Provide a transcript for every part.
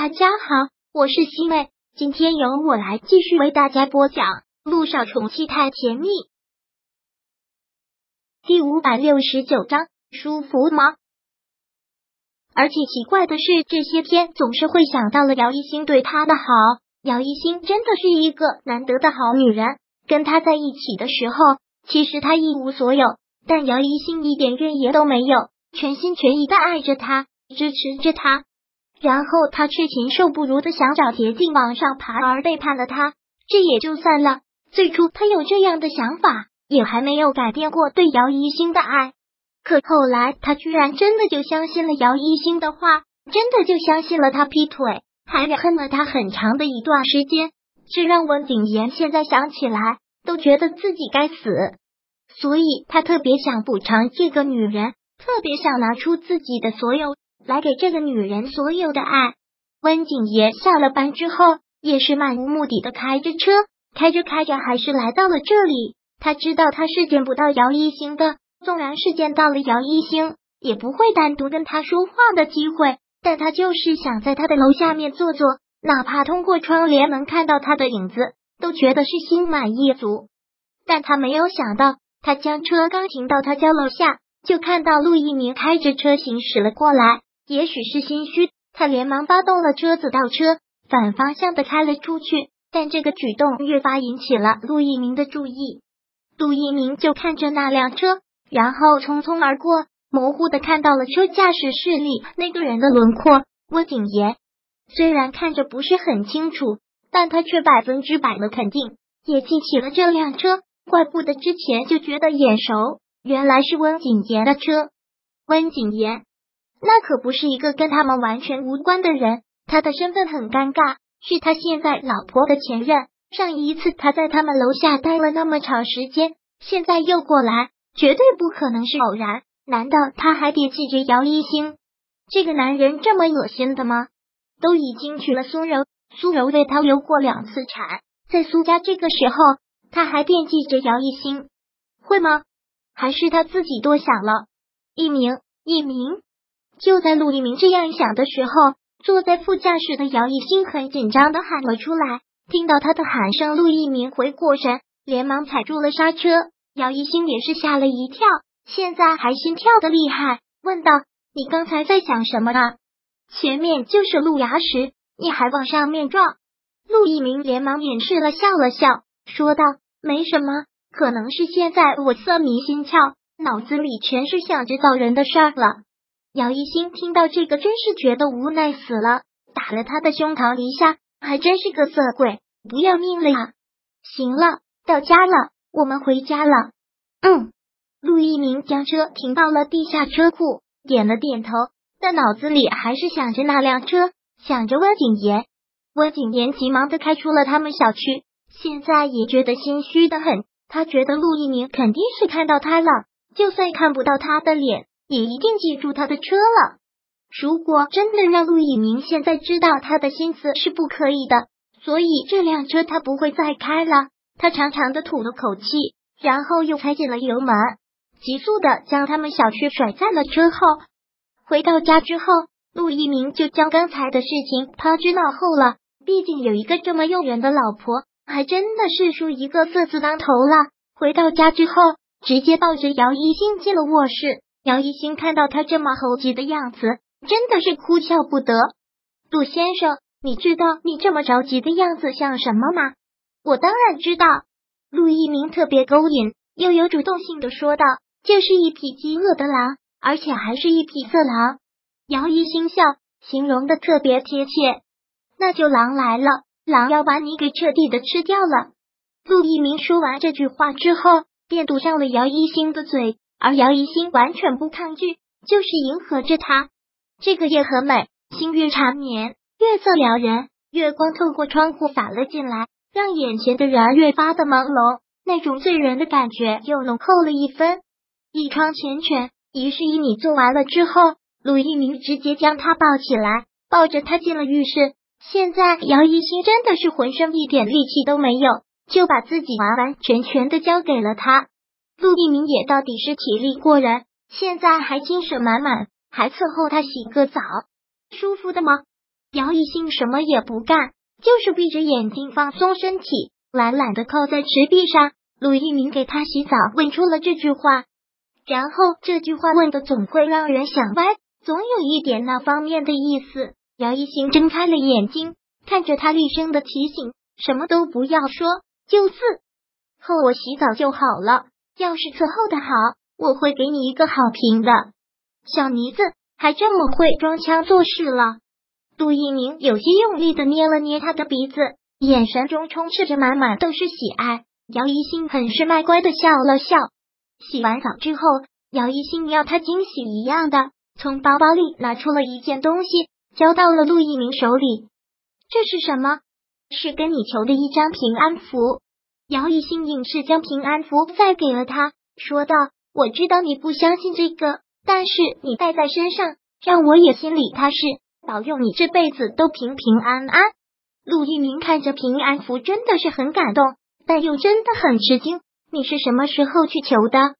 大家好，我是西妹，今天由我来继续为大家播讲《路上宠妻太甜蜜》第五百六十九章，舒服吗？而且奇怪的是，这些天总是会想到了姚一星对他的好。姚一星真的是一个难得的好女人，跟他在一起的时候，其实他一无所有，但姚一星一点怨言都没有，全心全意的爱着他，支持着他。然后他却禽兽不如的想找捷径往上爬，而背叛了他，这也就算了。最初他有这样的想法，也还没有改变过对姚一星的爱。可后来他居然真的就相信了姚一星的话，真的就相信了他劈腿，还恨了他很长的一段时间。这让温景言现在想起来都觉得自己该死，所以他特别想补偿这个女人，特别想拿出自己的所有。来给这个女人所有的爱。温景言下了班之后，也是漫无目的的开着车，开着开着还是来到了这里。他知道他是见不到姚一星的，纵然是见到了姚一星，也不会单独跟他说话的机会。但他就是想在他的楼下面坐坐，哪怕通过窗帘能看到他的影子，都觉得是心满意足。但他没有想到，他将车刚停到他家楼下，就看到陆一鸣开着车行驶了过来。也许是心虚，他连忙发动了车子，倒车反方向的开了出去。但这个举动越发引起了陆一鸣的注意。陆一鸣就看着那辆车，然后匆匆而过，模糊的看到了车驾驶室里那个人的轮廓。温景言虽然看着不是很清楚，但他却百分之百的肯定，也记起了这辆车。怪不得之前就觉得眼熟，原来是温景言的车。温景言。那可不是一个跟他们完全无关的人，他的身份很尴尬，是他现在老婆的前任。上一次他在他们楼下待了那么长时间，现在又过来，绝对不可能是偶然。难道他还惦记着姚一星？这个男人这么恶心的吗？都已经娶了苏柔，苏柔为他流过两次产，在苏家这个时候，他还惦记着姚一星，会吗？还是他自己多想了？一鸣，一鸣。就在陆一鸣这样想的时候，坐在副驾驶的姚一星很紧张的喊了出来。听到他的喊声，陆一鸣回过神，连忙踩住了刹车。姚一星也是吓了一跳，现在还心跳的厉害，问道：“你刚才在想什么啊？前面就是路牙石，你还往上面撞？”陆一鸣连忙掩饰了，笑了笑，说道：“没什么，可能是现在我色迷心窍，脑子里全是想着造人的事儿了。”姚一星听到这个，真是觉得无奈死了，打了他的胸膛一下，还真是个色鬼，不要命了呀！行了，到家了，我们回家了。嗯，陆一鸣将车停到了地下车库，点了点头，但脑子里还是想着那辆车，想着温景言。温景言急忙的开出了他们小区，现在也觉得心虚的很。他觉得陆一鸣肯定是看到他了，就算看不到他的脸。也一定记住他的车了。如果真的让陆以明现在知道他的心思是不可以的，所以这辆车他不会再开了。他长长的吐了口气，然后又踩紧了油门，急速的将他们小区甩在了车后。回到家之后，陆一鸣就将刚才的事情抛之脑后了。毕竟有一个这么诱人的老婆，还真的是输一个色字当头了。回到家之后，直接抱着姚一兴进了卧室。姚一星看到他这么猴急的样子，真的是哭笑不得。陆先生，你知道你这么着急的样子像什么吗？我当然知道。陆一鸣特别勾引，又有主动性的说道：“就是一匹饥饿的狼，而且还是一匹色狼。”姚一星笑，形容的特别贴切。那就狼来了，狼要把你给彻底的吃掉了。陆一鸣说完这句话之后，便堵上了姚一星的嘴。而姚一星完全不抗拒，就是迎合着他。这个夜很美，星月缠绵，月色撩人，月光透过窗户洒了进来，让眼前的人越发的朦胧，那种醉人的感觉又浓厚了一分。一窗缱绻，一室一米做完了之后，陆一鸣直接将他抱起来，抱着他进了浴室。现在姚一星真的是浑身一点力气都没有，就把自己完完全全的交给了他。陆一鸣也到底是体力过人，现在还精神满满，还伺候他洗个澡，舒服的吗？姚一兴什么也不干，就是闭着眼睛放松身体，懒懒的靠在池壁上。陆一鸣给他洗澡，问出了这句话，然后这句话问的总会让人想歪，总有一点那方面的意思。姚一兴睁开了眼睛，看着他厉声的提醒：“什么都不要说，就伺候我洗澡就好了。要是伺候的好，我会给你一个好评的。”小妮子还这么会装腔作势了。陆一鸣有些用力的捏了捏他的鼻子，眼神中充斥着满满都是喜爱。姚一新很是卖乖的笑了笑。洗完澡之后，姚一新要他惊喜一样的从包包里拿出了一件东西，交到了陆一鸣手里。这是什么？是跟你求的一张平安符。姚一新硬是将平安符再给了他，说道：“我知道你不相信这个，但是你带在身上，让我也心里踏实，保佑你这辈子都平平安安。”陆一鸣看着平安符，真的是很感动。但又真的很吃惊，你是什么时候去求的？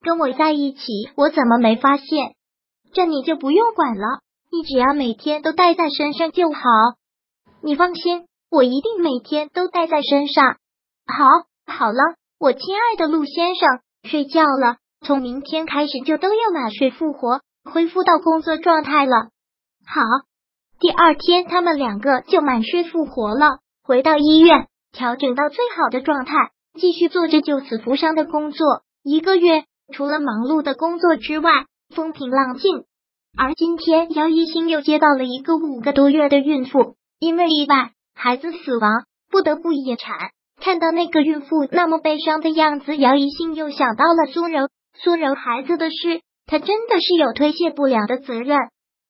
跟我在一起，我怎么没发现？这你就不用管了，你只要每天都带在身上就好。你放心，我一定每天都带在身上。好，好了，我亲爱的陆先生，睡觉了。从明天开始就都要满血复活，恢复到工作状态了。好，第二天他们两个就满血复活了，回到医院。调整到最好的状态，继续做着救死扶伤的工作。一个月，除了忙碌的工作之外，风平浪静。而今天，姚一新又接到了一个五个多月的孕妇，因为意外孩子死亡，不得不引产。看到那个孕妇那么悲伤的样子，姚一心又想到了苏柔，苏柔孩子的事，他真的是有推卸不了的责任。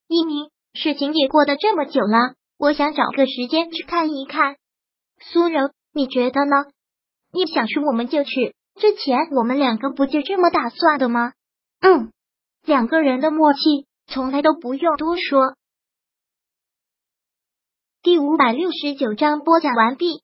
一鸣，事情也过得这么久了，我想找个时间去看一看。苏柔，你觉得呢？你想去我们就去。之前我们两个不就这么打算的吗？嗯，两个人的默契从来都不用多说。第五百六十九章播讲完毕。